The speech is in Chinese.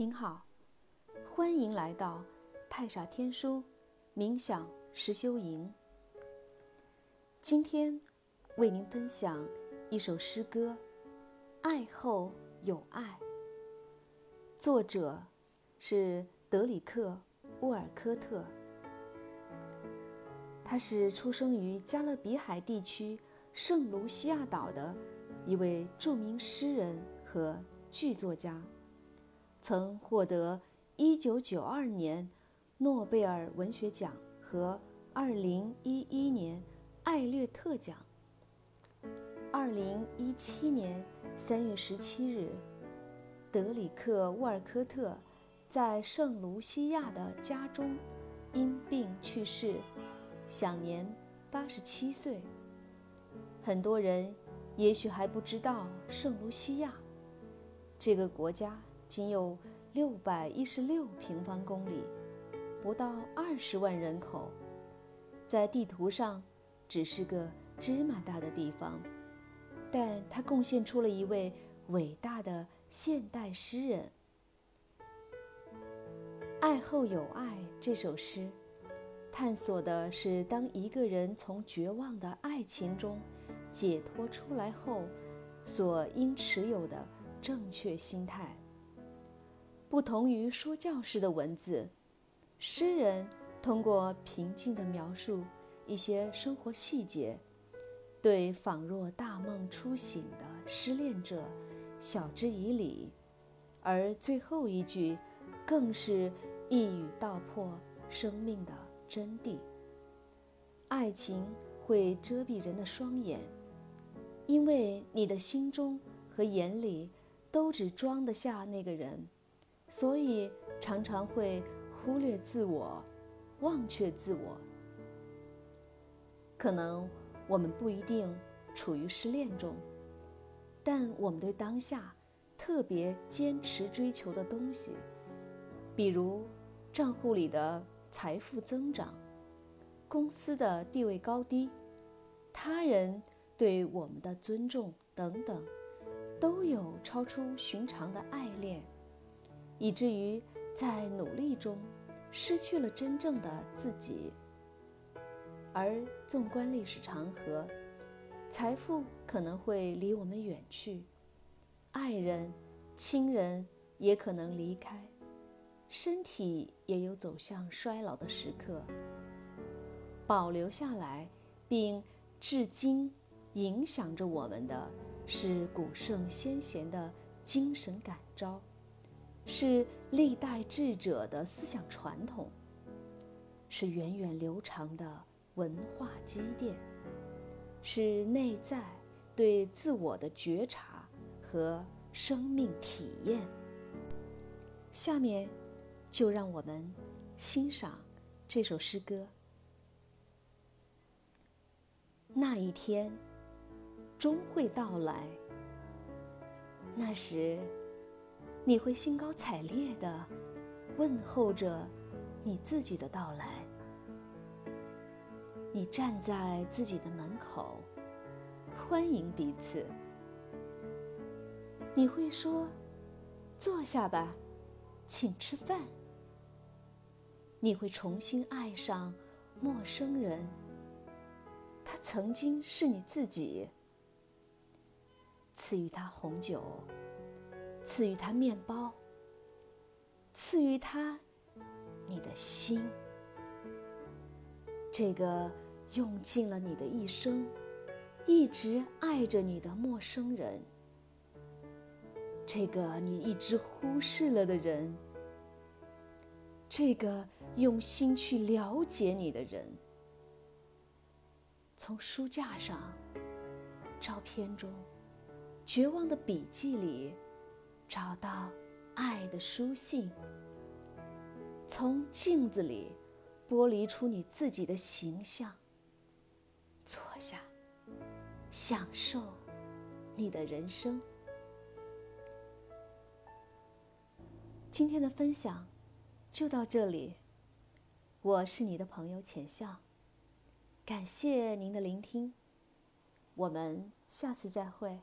您好，欢迎来到太傻天书冥想实修营。今天为您分享一首诗歌《爱后有爱》，作者是德里克·沃尔科特。他是出生于加勒比海地区圣卢西亚岛的一位著名诗人和剧作家。曾获得1992年诺贝尔文学奖和2011年艾略特奖。2017年3月17日，德里克·沃尔科特在圣卢西亚的家中因病去世，享年87岁。很多人也许还不知道圣卢西亚这个国家。仅有六百一十六平方公里，不到二十万人口，在地图上只是个芝麻大的地方，但它贡献出了一位伟大的现代诗人。《爱后有爱》这首诗，探索的是当一个人从绝望的爱情中解脱出来后，所应持有的正确心态。不同于说教式的文字，诗人通过平静的描述一些生活细节，对仿若大梦初醒的失恋者晓之以理，而最后一句更是一语道破生命的真谛。爱情会遮蔽人的双眼，因为你的心中和眼里都只装得下那个人。所以常常会忽略自我，忘却自我。可能我们不一定处于失恋中，但我们对当下特别坚持追求的东西，比如账户里的财富增长、公司的地位高低、他人对我们的尊重等等，都有超出寻常的爱恋。以至于在努力中失去了真正的自己。而纵观历史长河，财富可能会离我们远去，爱人、亲人也可能离开，身体也有走向衰老的时刻。保留下来，并至今影响着我们的是古圣先贤的精神感召。是历代智者的思想传统，是源远流长的文化积淀，是内在对自我的觉察和生命体验。下面，就让我们欣赏这首诗歌。那一天，终会到来。那时。你会兴高采烈地问候着你自己的到来。你站在自己的门口，欢迎彼此。你会说：“坐下吧，请吃饭。”你会重新爱上陌生人，他曾经是你自己。赐予他红酒。赐予他面包，赐予他你的心，这个用尽了你的一生，一直爱着你的陌生人，这个你一直忽视了的人，这个用心去了解你的人，从书架上、照片中、绝望的笔记里。找到爱的书信，从镜子里剥离出你自己的形象。坐下，享受你的人生。今天的分享就到这里，我是你的朋友浅笑，感谢您的聆听，我们下次再会。